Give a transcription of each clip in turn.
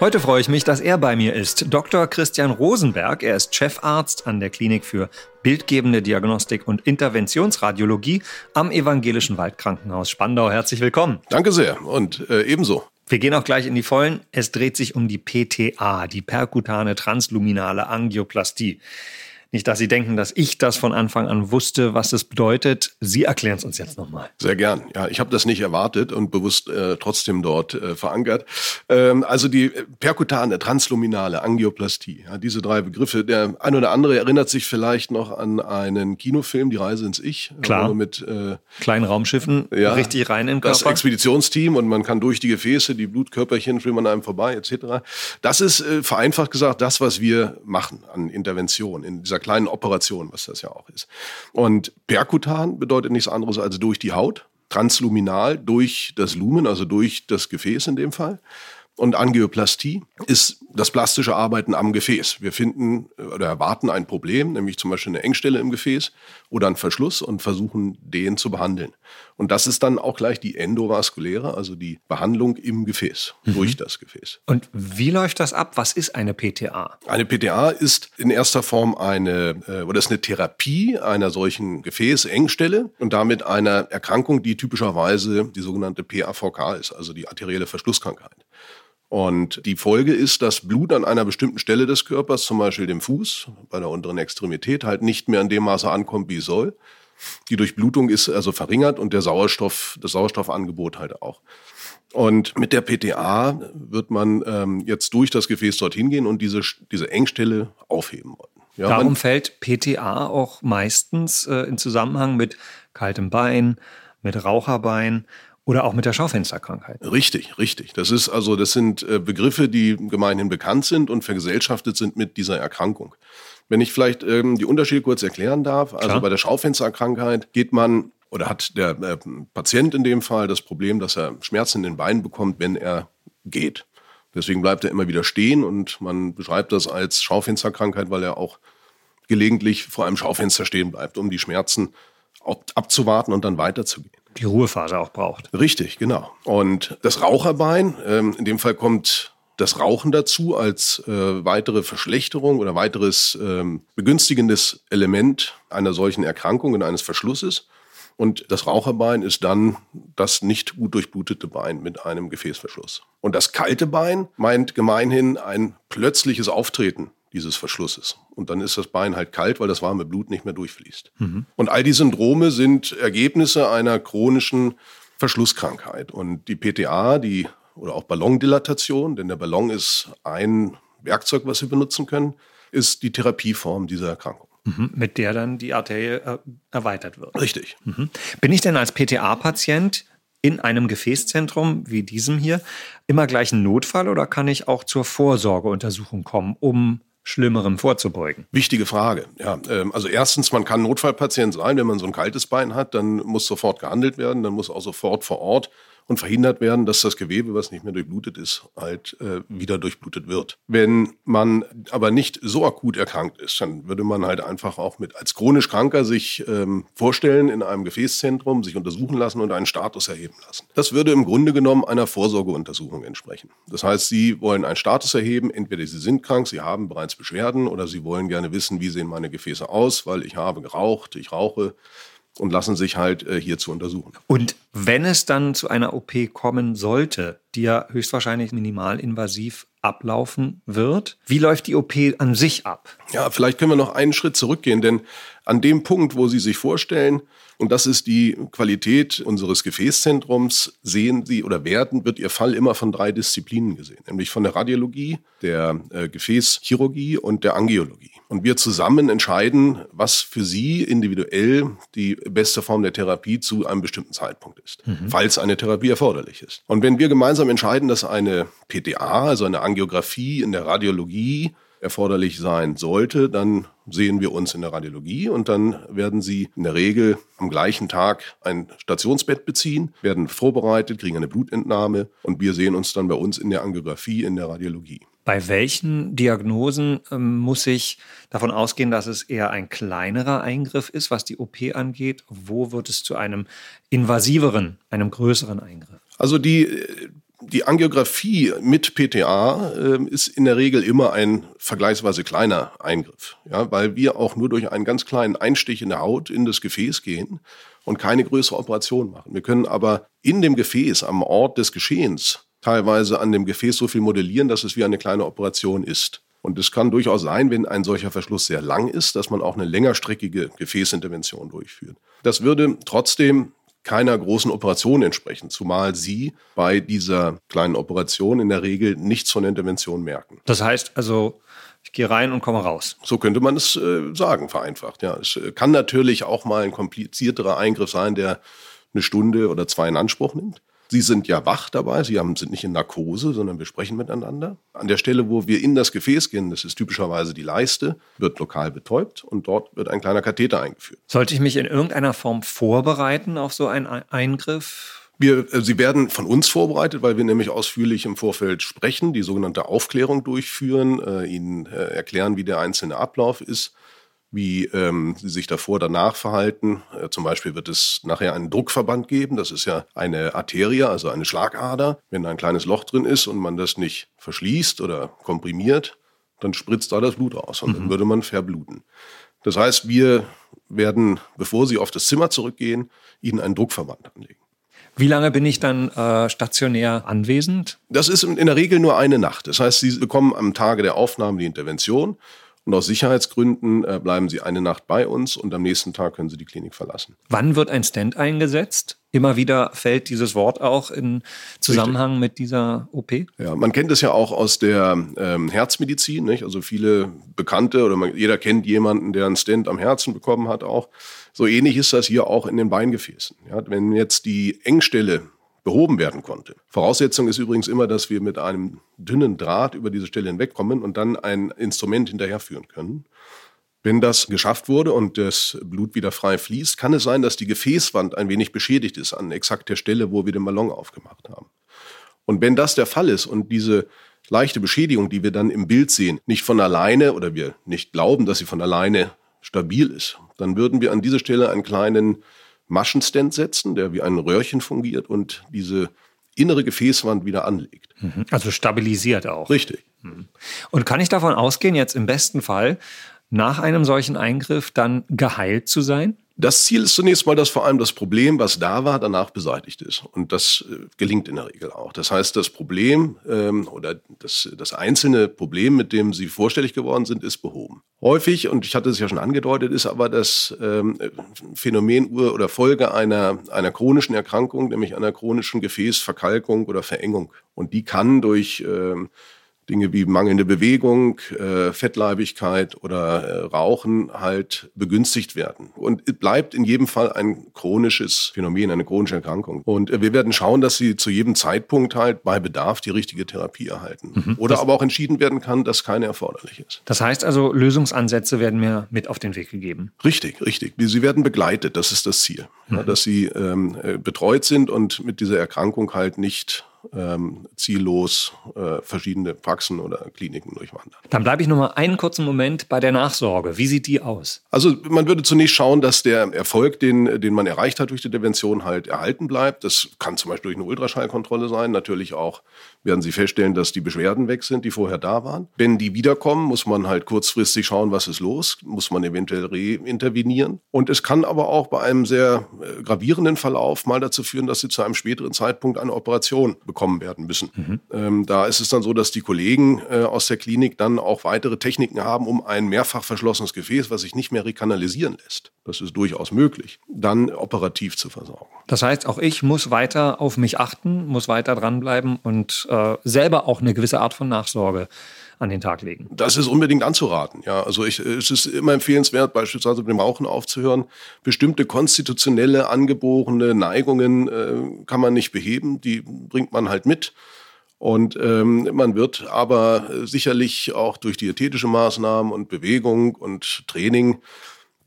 Heute freue ich mich, dass er bei mir ist. Dr. Christian Rosenberg. Er ist Chefarzt an der Klinik für bildgebende Diagnostik und Interventionsradiologie am Evangelischen Waldkrankenhaus Spandau. Herzlich willkommen. Danke sehr und äh, ebenso. Wir gehen auch gleich in die Vollen. Es dreht sich um die PTA, die perkutane transluminale Angioplastie. Nicht, dass Sie denken, dass ich das von Anfang an wusste, was es bedeutet. Sie erklären es uns jetzt nochmal. Sehr gern. Ja, ich habe das nicht erwartet und bewusst äh, trotzdem dort äh, verankert. Ähm, also die perkutane, transluminale Angioplastie. Ja, diese drei Begriffe. Der ein oder andere erinnert sich vielleicht noch an einen Kinofilm, Die Reise ins Ich. Klar. Mit äh, kleinen Raumschiffen ja, richtig rein in den Körper. Das Expeditionsteam und man kann durch die Gefäße, die Blutkörperchen schwimmen an einem vorbei etc. Das ist äh, vereinfacht gesagt das, was wir machen an Intervention in dieser dieser kleinen Operation, was das ja auch ist. Und perkutan bedeutet nichts anderes als durch die Haut, transluminal durch das Lumen, also durch das Gefäß in dem Fall. Und Angioplastie ist das plastische Arbeiten am Gefäß. Wir finden äh, oder erwarten ein Problem, nämlich zum Beispiel eine Engstelle im Gefäß oder einen Verschluss und versuchen, den zu behandeln. Und das ist dann auch gleich die endovaskuläre, also die Behandlung im Gefäß, mhm. durch das Gefäß. Und wie läuft das ab? Was ist eine PTA? Eine PTA ist in erster Form eine, äh, oder ist eine Therapie einer solchen Gefäßengstelle und damit einer Erkrankung, die typischerweise die sogenannte PAVK ist, also die arterielle Verschlusskrankheit. Und die Folge ist, dass Blut an einer bestimmten Stelle des Körpers, zum Beispiel dem Fuß, bei der unteren Extremität, halt nicht mehr in dem Maße ankommt, wie es soll. Die Durchblutung ist also verringert und der Sauerstoff, das Sauerstoffangebot halt auch. Und mit der PTA wird man ähm, jetzt durch das Gefäß dorthin gehen und diese, diese Engstelle aufheben wollen. Ja, Darum fällt PTA auch meistens äh, in Zusammenhang mit kaltem Bein, mit Raucherbein oder auch mit der Schaufensterkrankheit. Richtig, richtig. Das ist also, das sind äh, Begriffe, die gemeinhin bekannt sind und vergesellschaftet sind mit dieser Erkrankung. Wenn ich vielleicht ähm, die Unterschiede kurz erklären darf. Also Klar. bei der Schaufensterkrankheit geht man oder hat der äh, Patient in dem Fall das Problem, dass er Schmerzen in den Beinen bekommt, wenn er geht. Deswegen bleibt er immer wieder stehen und man beschreibt das als Schaufensterkrankheit, weil er auch gelegentlich vor einem Schaufenster stehen bleibt, um die Schmerzen abzuwarten und dann weiterzugehen die Ruhephase auch braucht. Richtig, genau. Und das Raucherbein, ähm, in dem Fall kommt das Rauchen dazu als äh, weitere Verschlechterung oder weiteres ähm, begünstigendes Element einer solchen Erkrankung und eines Verschlusses. Und das Raucherbein ist dann das nicht gut durchblutete Bein mit einem Gefäßverschluss. Und das kalte Bein meint gemeinhin ein plötzliches Auftreten dieses Verschlusses. Und dann ist das Bein halt kalt, weil das warme Blut nicht mehr durchfließt. Mhm. Und all die Syndrome sind Ergebnisse einer chronischen Verschlusskrankheit. Und die PTA, die oder auch Ballondilatation, denn der Ballon ist ein Werkzeug, was wir benutzen können, ist die Therapieform dieser Erkrankung. Mhm, mit der dann die Arterie äh, erweitert wird. Richtig. Mhm. Bin ich denn als PTA-Patient in einem Gefäßzentrum wie diesem hier immer gleich ein Notfall oder kann ich auch zur Vorsorgeuntersuchung kommen, um Schlimmerem vorzubeugen? Wichtige Frage. Ja, ähm, also erstens, man kann Notfallpatient sein, wenn man so ein kaltes Bein hat, dann muss sofort gehandelt werden, dann muss auch sofort vor Ort und verhindert werden, dass das Gewebe, was nicht mehr durchblutet ist, halt äh, wieder durchblutet wird. Wenn man aber nicht so akut erkrankt ist, dann würde man halt einfach auch mit als chronisch Kranker sich ähm, vorstellen in einem Gefäßzentrum, sich untersuchen lassen und einen Status erheben lassen. Das würde im Grunde genommen einer Vorsorgeuntersuchung entsprechen. Das heißt, Sie wollen einen Status erheben, entweder Sie sind krank, Sie haben bereits Beschwerden oder Sie wollen gerne wissen, wie sehen meine Gefäße aus, weil ich habe geraucht, ich rauche und lassen sich halt äh, hier zu untersuchen. Und wenn es dann zu einer OP kommen sollte, die ja höchstwahrscheinlich minimalinvasiv ablaufen wird, wie läuft die OP an sich ab? Ja, vielleicht können wir noch einen Schritt zurückgehen, denn an dem Punkt, wo Sie sich vorstellen, und das ist die Qualität unseres Gefäßzentrums, sehen Sie oder werden, wird Ihr Fall immer von drei Disziplinen gesehen, nämlich von der Radiologie, der äh, Gefäßchirurgie und der Angiologie. Und wir zusammen entscheiden, was für Sie individuell die beste Form der Therapie zu einem bestimmten Zeitpunkt ist, mhm. falls eine Therapie erforderlich ist. Und wenn wir gemeinsam entscheiden, dass eine PTA, also eine Angiografie in der Radiologie, erforderlich sein sollte, dann sehen wir uns in der Radiologie und dann werden Sie in der Regel am gleichen Tag ein Stationsbett beziehen, werden vorbereitet, kriegen eine Blutentnahme und wir sehen uns dann bei uns in der Angiografie in der Radiologie. Bei welchen Diagnosen ähm, muss ich davon ausgehen, dass es eher ein kleinerer Eingriff ist, was die OP angeht? Wo wird es zu einem invasiveren, einem größeren Eingriff? Also die, die Angiografie mit PTA äh, ist in der Regel immer ein vergleichsweise kleiner Eingriff, ja, weil wir auch nur durch einen ganz kleinen Einstich in der Haut in das Gefäß gehen und keine größere Operation machen. Wir können aber in dem Gefäß, am Ort des Geschehens, teilweise an dem Gefäß so viel modellieren, dass es wie eine kleine Operation ist. Und es kann durchaus sein, wenn ein solcher Verschluss sehr lang ist, dass man auch eine längerstreckige Gefäßintervention durchführt. Das würde trotzdem keiner großen Operation entsprechen, zumal sie bei dieser kleinen Operation in der Regel nichts von der Intervention merken. Das heißt also, ich gehe rein und komme raus. So könnte man es äh, sagen, vereinfacht. Ja, es äh, kann natürlich auch mal ein komplizierterer Eingriff sein, der eine Stunde oder zwei in Anspruch nimmt. Sie sind ja wach dabei, Sie haben, sind nicht in Narkose, sondern wir sprechen miteinander. An der Stelle, wo wir in das Gefäß gehen, das ist typischerweise die Leiste, wird lokal betäubt und dort wird ein kleiner Katheter eingeführt. Sollte ich mich in irgendeiner Form vorbereiten auf so einen Eingriff? Wir, äh, sie werden von uns vorbereitet, weil wir nämlich ausführlich im Vorfeld sprechen, die sogenannte Aufklärung durchführen, äh, Ihnen äh, erklären, wie der einzelne Ablauf ist wie ähm, sie sich davor, danach verhalten. Äh, zum Beispiel wird es nachher einen Druckverband geben. Das ist ja eine Arterie, also eine Schlagader. Wenn da ein kleines Loch drin ist und man das nicht verschließt oder komprimiert, dann spritzt da das Blut raus und mhm. dann würde man verbluten. Das heißt, wir werden, bevor Sie auf das Zimmer zurückgehen, Ihnen einen Druckverband anlegen. Wie lange bin ich dann äh, stationär anwesend? Das ist in der Regel nur eine Nacht. Das heißt, Sie bekommen am Tage der Aufnahme die Intervention und aus Sicherheitsgründen äh, bleiben Sie eine Nacht bei uns und am nächsten Tag können Sie die Klinik verlassen. Wann wird ein Stand eingesetzt? Immer wieder fällt dieses Wort auch in Zusammenhang Richtig. mit dieser OP? Ja, man kennt es ja auch aus der ähm, Herzmedizin. Nicht? Also viele Bekannte oder man, jeder kennt jemanden, der einen Stand am Herzen bekommen hat auch. So ähnlich ist das hier auch in den Beingefäßen. Ja, wenn jetzt die Engstelle behoben werden konnte. Voraussetzung ist übrigens immer, dass wir mit einem dünnen Draht über diese Stelle hinwegkommen und dann ein Instrument hinterherführen können. Wenn das geschafft wurde und das Blut wieder frei fließt, kann es sein, dass die Gefäßwand ein wenig beschädigt ist an exakt der Stelle, wo wir den Ballon aufgemacht haben. Und wenn das der Fall ist und diese leichte Beschädigung, die wir dann im Bild sehen, nicht von alleine oder wir nicht glauben, dass sie von alleine stabil ist, dann würden wir an dieser Stelle einen kleinen Maschenstand setzen, der wie ein Röhrchen fungiert und diese innere Gefäßwand wieder anlegt. Mhm. Also stabilisiert auch. Richtig. Mhm. Und kann ich davon ausgehen, jetzt im besten Fall nach einem solchen Eingriff dann geheilt zu sein? Das Ziel ist zunächst mal, dass vor allem das Problem, was da war, danach beseitigt ist. Und das äh, gelingt in der Regel auch. Das heißt, das Problem ähm, oder das, das einzelne Problem, mit dem Sie vorstellig geworden sind, ist behoben. Häufig, und ich hatte es ja schon angedeutet, ist aber das ähm, Phänomen oder Folge einer, einer chronischen Erkrankung, nämlich einer chronischen Gefäßverkalkung oder Verengung. Und die kann durch ähm, Dinge wie mangelnde Bewegung, äh, Fettleibigkeit oder äh, Rauchen halt begünstigt werden. Und es bleibt in jedem Fall ein chronisches Phänomen, eine chronische Erkrankung. Und äh, wir werden schauen, dass sie zu jedem Zeitpunkt halt bei Bedarf die richtige Therapie erhalten. Mhm. Oder das aber auch entschieden werden kann, dass keine erforderlich ist. Das heißt also, Lösungsansätze werden mir mit auf den Weg gegeben. Richtig, richtig. Sie werden begleitet, das ist das Ziel. Mhm. Ja, dass sie ähm, äh, betreut sind und mit dieser Erkrankung halt nicht ähm, ziellos äh, verschiedene Praxen oder Kliniken durchwandern. Dann bleibe ich noch mal einen kurzen Moment bei der Nachsorge. Wie sieht die aus? Also man würde zunächst schauen, dass der Erfolg, den, den man erreicht hat durch die Intervention, halt erhalten bleibt. Das kann zum Beispiel durch eine Ultraschallkontrolle sein. Natürlich auch werden Sie feststellen, dass die Beschwerden weg sind, die vorher da waren. Wenn die wiederkommen, muss man halt kurzfristig schauen, was ist los, muss man eventuell reintervenieren. Und es kann aber auch bei einem sehr äh, gravierenden Verlauf mal dazu führen, dass Sie zu einem späteren Zeitpunkt eine Operation bekommen werden müssen. Mhm. Ähm, da ist es dann so, dass die Kollegen äh, aus der Klinik dann auch weitere Techniken haben, um ein mehrfach verschlossenes Gefäß, was sich nicht mehr rekanalisieren lässt, das ist durchaus möglich, dann operativ zu versorgen. Das heißt, auch ich muss weiter auf mich achten, muss weiter dranbleiben und äh, selber auch eine gewisse Art von Nachsorge an den Tag legen. Das ist unbedingt anzuraten. Ja, also ich, es ist immer empfehlenswert, beispielsweise mit dem Rauchen aufzuhören. Bestimmte konstitutionelle, angeborene Neigungen äh, kann man nicht beheben, die bringt man halt mit. Und ähm, man wird aber sicherlich auch durch diätetische Maßnahmen und Bewegung und Training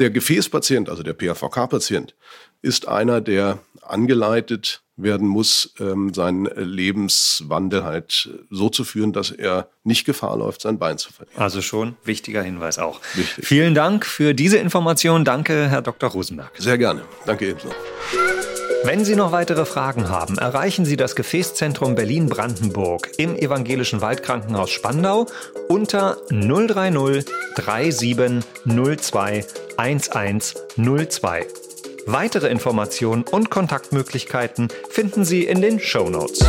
der Gefäßpatient, also der PAVK-Patient, ist einer, der angeleitet werden muss, ähm, seinen Lebenswandel halt so zu führen, dass er nicht Gefahr läuft, sein Bein zu verlieren. Also schon wichtiger Hinweis auch. Wichtig. Vielen Dank für diese Information. Danke, Herr Dr. Rosenberg. Sehr gerne. Danke ebenso. Wenn Sie noch weitere Fragen haben, erreichen Sie das Gefäßzentrum Berlin-Brandenburg im Evangelischen Waldkrankenhaus Spandau unter 030 3702 1102. Weitere Informationen und Kontaktmöglichkeiten finden Sie in den Show Notes.